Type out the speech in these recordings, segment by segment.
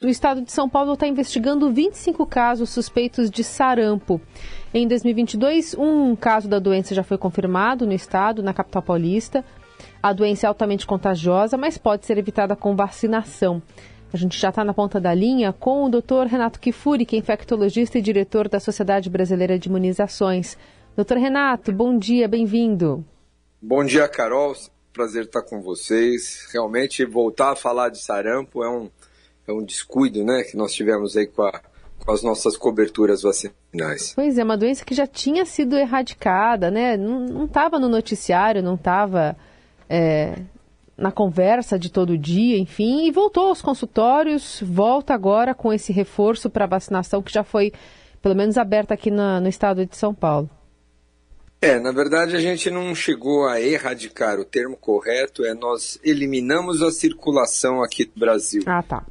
O estado de São Paulo está investigando 25 casos suspeitos de sarampo. Em 2022, um caso da doença já foi confirmado no estado, na capital paulista. A doença é altamente contagiosa, mas pode ser evitada com vacinação. A gente já está na ponta da linha com o Dr. Renato Kifuri, que é infectologista e diretor da Sociedade Brasileira de Imunizações. Doutor Renato, bom dia, bem-vindo. Bom dia, Carol. Prazer estar com vocês. Realmente, voltar a falar de sarampo é um é um descuido né, que nós tivemos aí com, a, com as nossas coberturas vacinais. Pois é, uma doença que já tinha sido erradicada, né? Não estava no noticiário, não estava é, na conversa de todo dia, enfim, e voltou aos consultórios, volta agora com esse reforço para vacinação que já foi, pelo menos, aberta aqui na, no estado de São Paulo. É, na verdade a gente não chegou a erradicar. O termo correto é nós eliminamos a circulação aqui do Brasil. Ah, tá.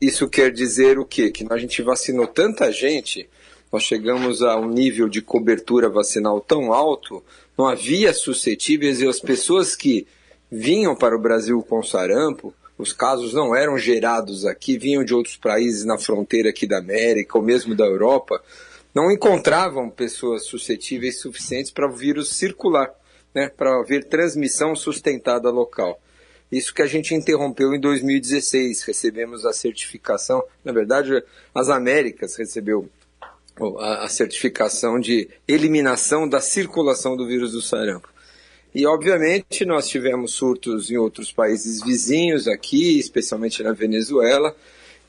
Isso quer dizer o quê? Que a gente vacinou tanta gente, nós chegamos a um nível de cobertura vacinal tão alto, não havia suscetíveis e as pessoas que vinham para o Brasil com sarampo, os casos não eram gerados aqui, vinham de outros países na fronteira aqui da América ou mesmo da Europa, não encontravam pessoas suscetíveis suficientes para o vírus circular, né, para haver transmissão sustentada local. Isso que a gente interrompeu em 2016, recebemos a certificação, na verdade, as Américas recebeu a, certificação de eliminação da circulação do vírus do sarampo. E, obviamente, nós tivemos surtos em outros países vizinhos aqui, especialmente na Venezuela,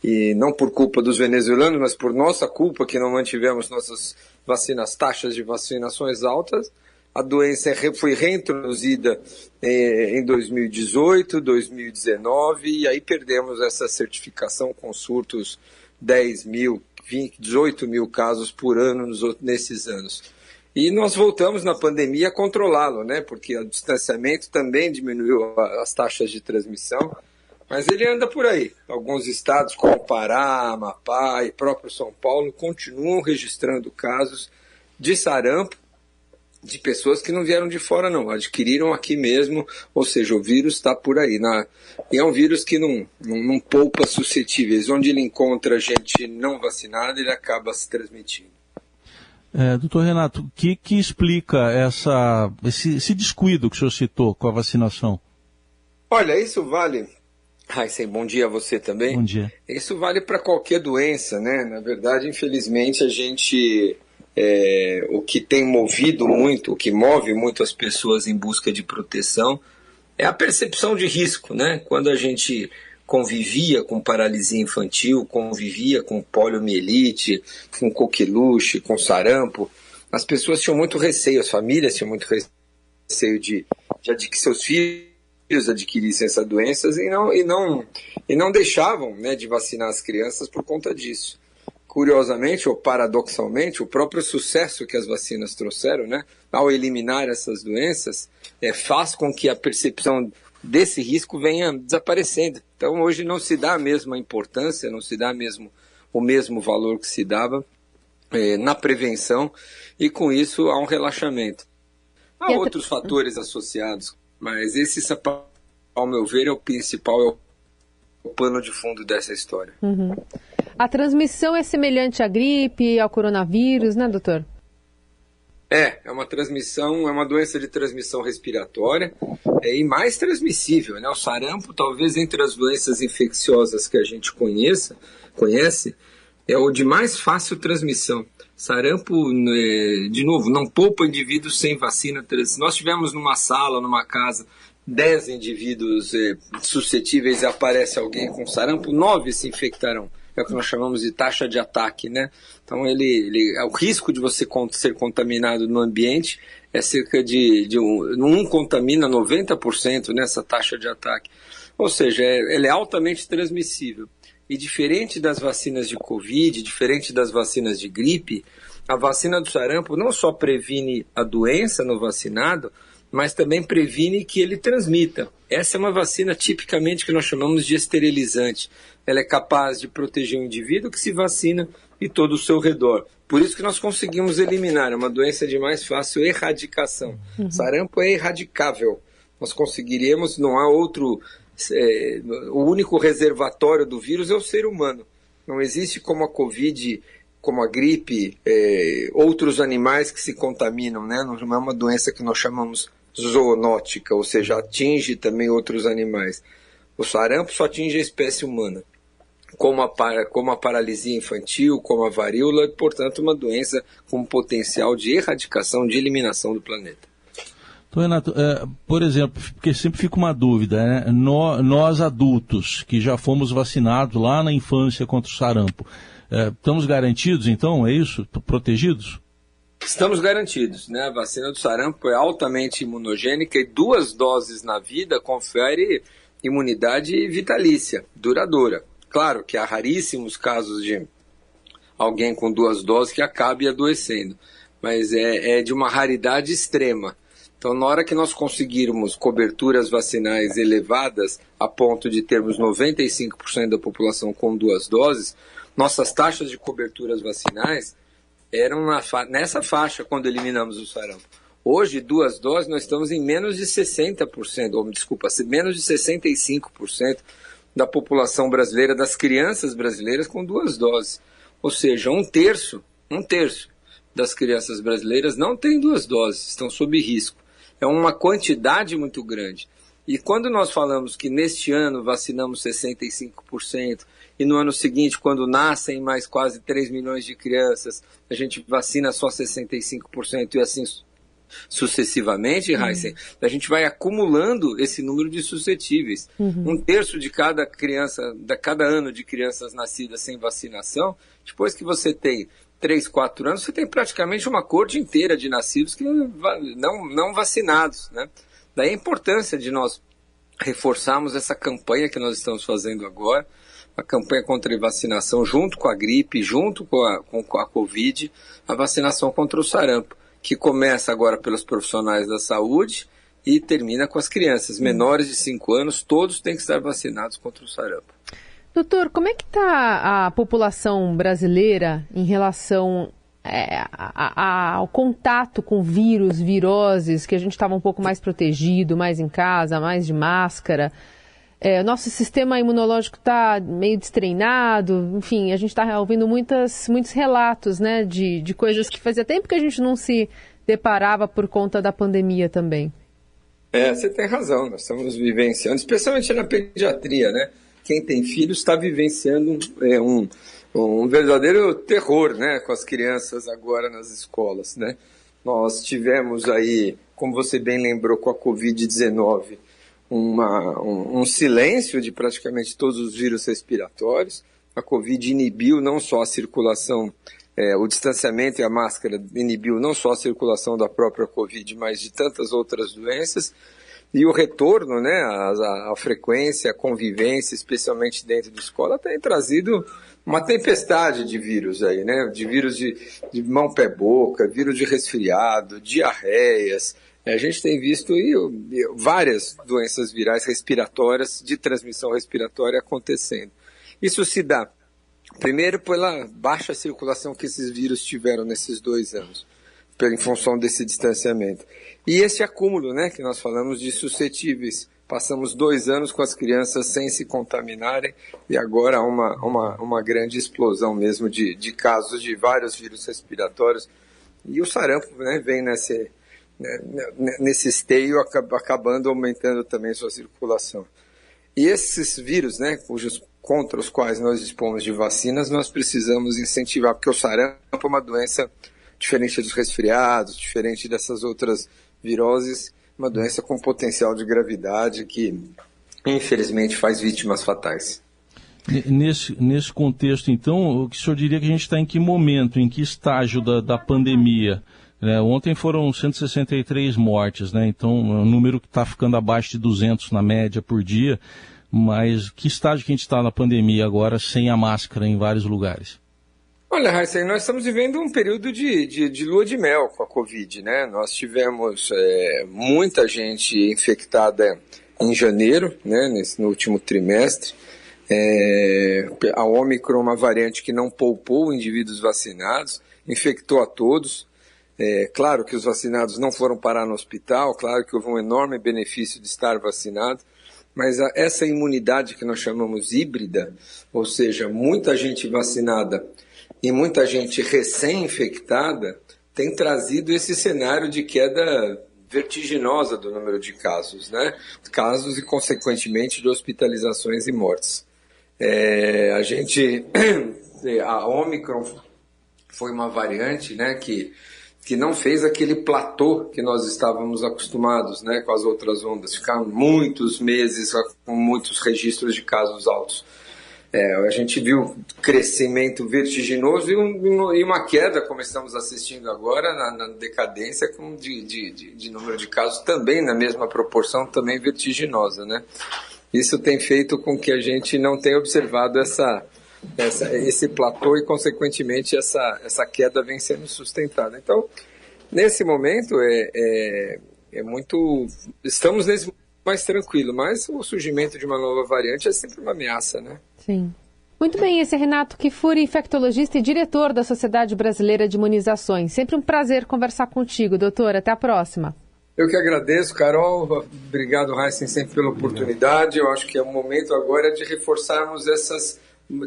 e não por culpa dos venezuelanos, mas por nossa culpa que não mantivemos nossas vacinas, taxas de vacinações altas, a doença foi reintroduzida eh, em 2018, 2019, e aí perdemos essa certificação com surtos 10 mil, 20, 18 mil casos por ano nos, nesses anos. E nós voltamos na pandemia a controlá-lo, né? Porque o distanciamento também diminuiu as taxas de transmissão, mas ele anda por aí. Alguns estados, como Pará, Amapá e próprio São Paulo, continuam registrando casos de sarampo de pessoas que não vieram de fora, não, adquiriram aqui mesmo, ou seja, o vírus está por aí. Na, e é um vírus que não, não, não poupa suscetíveis. Onde ele encontra gente não vacinada, ele acaba se transmitindo. É, doutor Renato, o que, que explica essa, esse, esse descuido que o senhor citou com a vacinação? Olha, isso vale Ai, sim, bom dia a você também. Bom dia. Isso vale para qualquer doença, né? Na verdade, infelizmente, a gente é, o que tem movido muito, o que move muito as pessoas em busca de proteção é a percepção de risco, né? Quando a gente convivia com paralisia infantil, convivia com poliomielite, com coqueluche, com sarampo, as pessoas tinham muito receio, as famílias tinham muito receio de, de que seus filhos adquirissem essas doenças e não, e não, e não deixavam né, de vacinar as crianças por conta disso curiosamente ou paradoxalmente, o próprio sucesso que as vacinas trouxeram, né, ao eliminar essas doenças, é, faz com que a percepção desse risco venha desaparecendo. Então, hoje não se dá a mesma importância, não se dá mesmo o mesmo valor que se dava é, na prevenção, e com isso há um relaxamento. Há outros fatores associados, mas esse, ao meu ver, é o principal, é o pano de fundo dessa história. Uhum. A transmissão é semelhante à gripe, ao coronavírus, né, doutor? É, é uma transmissão, é uma doença de transmissão respiratória é, e mais transmissível, né? O sarampo, talvez entre as doenças infecciosas que a gente conheça, conhece, é o de mais fácil transmissão. Sarampo, né, de novo, não poupa indivíduos sem vacina. Se nós estivermos numa sala, numa casa, 10 indivíduos é, suscetíveis e aparece alguém com sarampo, 9 se infectarão é o que nós chamamos de taxa de ataque, né? Então ele, ele o risco de você ser contaminado no ambiente é cerca de, de um, um contamina 90% nessa taxa de ataque. Ou seja, é, é altamente transmissível. E diferente das vacinas de Covid, diferente das vacinas de gripe, a vacina do sarampo não só previne a doença no vacinado, mas também previne que ele transmita. Essa é uma vacina tipicamente que nós chamamos de esterilizante. Ela é capaz de proteger o indivíduo que se vacina e todo o seu redor. Por isso que nós conseguimos eliminar, é uma doença de mais fácil erradicação. Uhum. Sarampo é erradicável. Nós conseguiríamos, não há outro é, o único reservatório do vírus é o ser humano. Não existe como a Covid, como a gripe, é, outros animais que se contaminam, né? Não é uma doença que nós chamamos zoonótica, ou seja, atinge também outros animais. O sarampo só atinge a espécie humana, como a, como a paralisia infantil, como a varíola, portanto, uma doença com potencial de erradicação, de eliminação do planeta. Então, Renato, é, por exemplo, porque sempre fica uma dúvida, né? Nós, adultos que já fomos vacinados lá na infância contra o sarampo, é, estamos garantidos, então, é isso? Protegidos? Estamos garantidos, né? A vacina do sarampo é altamente imunogênica e duas doses na vida confere imunidade vitalícia, duradoura. Claro que há raríssimos casos de alguém com duas doses que acabe adoecendo, mas é, é de uma raridade extrema. Então, na hora que nós conseguirmos coberturas vacinais elevadas, a ponto de termos 95% da população com duas doses, nossas taxas de coberturas vacinais eram fa nessa faixa quando eliminamos o sarampo. Hoje, duas doses, nós estamos em menos de 60%, ou desculpa, menos de 65% da população brasileira, das crianças brasileiras com duas doses. Ou seja, um terço, um terço das crianças brasileiras não tem duas doses, estão sob risco é uma quantidade muito grande. E quando nós falamos que neste ano vacinamos 65%, e no ano seguinte, quando nascem mais quase 3 milhões de crianças, a gente vacina só 65% e assim sucessivamente, uhum. Heisen, a gente vai acumulando esse número de suscetíveis. Uhum. Um terço de cada criança, de cada ano de crianças nascidas sem vacinação, depois que você tem 3, 4 anos, você tem praticamente uma corte inteira de nascidos que não, não vacinados. Né? Daí a importância de nós reforçarmos essa campanha que nós estamos fazendo agora, a campanha contra a vacinação junto com a gripe, junto com a, com, a Covid, a vacinação contra o sarampo, que começa agora pelos profissionais da saúde e termina com as crianças menores de 5 anos, todos têm que estar vacinados contra o sarampo. Doutor, como é que está a população brasileira em relação é, a, a, ao contato com vírus, viroses, que a gente estava um pouco mais protegido, mais em casa, mais de máscara? É, nosso sistema imunológico está meio destreinado, enfim, a gente está ouvindo muitas, muitos relatos né, de, de coisas que fazia tempo que a gente não se deparava por conta da pandemia também. É, você tem razão, nós estamos vivenciando, especialmente na pediatria, né? quem tem filhos está vivenciando é, um, um verdadeiro terror né, com as crianças agora nas escolas. Né? Nós tivemos aí, como você bem lembrou, com a Covid-19, um, um silêncio de praticamente todos os vírus respiratórios. A Covid inibiu não só a circulação, é, o distanciamento e a máscara inibiu não só a circulação da própria Covid, mas de tantas outras doenças. E o retorno, né, a, a, frequência, a convivência, especialmente dentro da escola, tem trazido uma tempestade de vírus aí, né? De vírus de, de mão, pé, boca, vírus de resfriado, diarreias. É, a gente tem visto várias doenças virais respiratórias, de transmissão respiratória acontecendo. Isso se dá, primeiro, pela baixa circulação que esses vírus tiveram nesses dois anos em função desse distanciamento. E esse acúmulo, né, que nós falamos de suscetíveis. Passamos dois anos com as crianças sem se contaminarem e agora há uma, uma, uma grande explosão mesmo de, de casos de vários vírus respiratórios. E o sarampo né, vem nesse, nesse esteio acabando aumentando também sua circulação. E esses vírus, né, cujos, contra os quais nós dispomos de vacinas, nós precisamos incentivar, porque o sarampo é uma doença diferente dos resfriados, diferente dessas outras viroses, uma doença com potencial de gravidade que, infelizmente, faz vítimas fatais. Nesse, nesse contexto, então, o que o senhor diria que a gente está em que momento, em que estágio da, da pandemia? É, ontem foram 163 mortes, né? então é um número que está ficando abaixo de 200 na média por dia, mas que estágio que a gente está na pandemia agora sem a máscara em vários lugares? Olha, Raíssa, nós estamos vivendo um período de, de, de, lua de mel com a Covid, né? Nós tivemos é, muita gente infectada em janeiro, né, nesse, no último trimestre. É, a Omicron, uma variante que não poupou indivíduos vacinados, infectou a todos. É, claro que os vacinados não foram parar no hospital, claro que houve um enorme benefício de estar vacinado, mas a, essa imunidade que nós chamamos híbrida, ou seja, muita gente vacinada e muita gente recém-infectada, tem trazido esse cenário de queda vertiginosa do número de casos, né? Casos e, consequentemente, de hospitalizações e mortes. É, a gente, a Omicron foi uma variante, né, que que não fez aquele platô que nós estávamos acostumados né, com as outras ondas, ficar muitos meses com muitos registros de casos altos. É, a gente viu crescimento vertiginoso e, um, e, uma queda, como estamos assistindo agora, na, na decadência com de, de, de, número de casos também na mesma proporção, também vertiginosa. Né? Isso tem feito com que a gente não tenha observado essa, essa, esse platô e, consequentemente, essa, essa queda vem sendo sustentada. Então, nesse momento, é, é, é muito. Estamos nesse mais tranquilo, mas o surgimento de uma nova variante é sempre uma ameaça, né? Sim. Muito bem, esse é Renato Kifuri, infectologista e diretor da Sociedade Brasileira de Imunizações. Sempre um prazer conversar contigo, doutor. Até a próxima. Eu que agradeço, Carol. Obrigado, Heisen, sempre pela oportunidade. Eu acho que é o momento agora de reforçarmos essas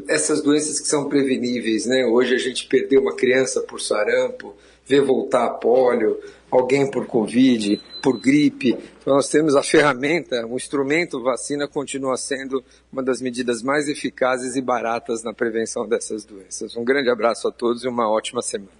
essas doenças que são preveníveis, né? Hoje a gente perdeu uma criança por sarampo, vê voltar a pólio, alguém por Covid, por gripe. Então nós temos a ferramenta, o instrumento vacina continua sendo uma das medidas mais eficazes e baratas na prevenção dessas doenças. Um grande abraço a todos e uma ótima semana.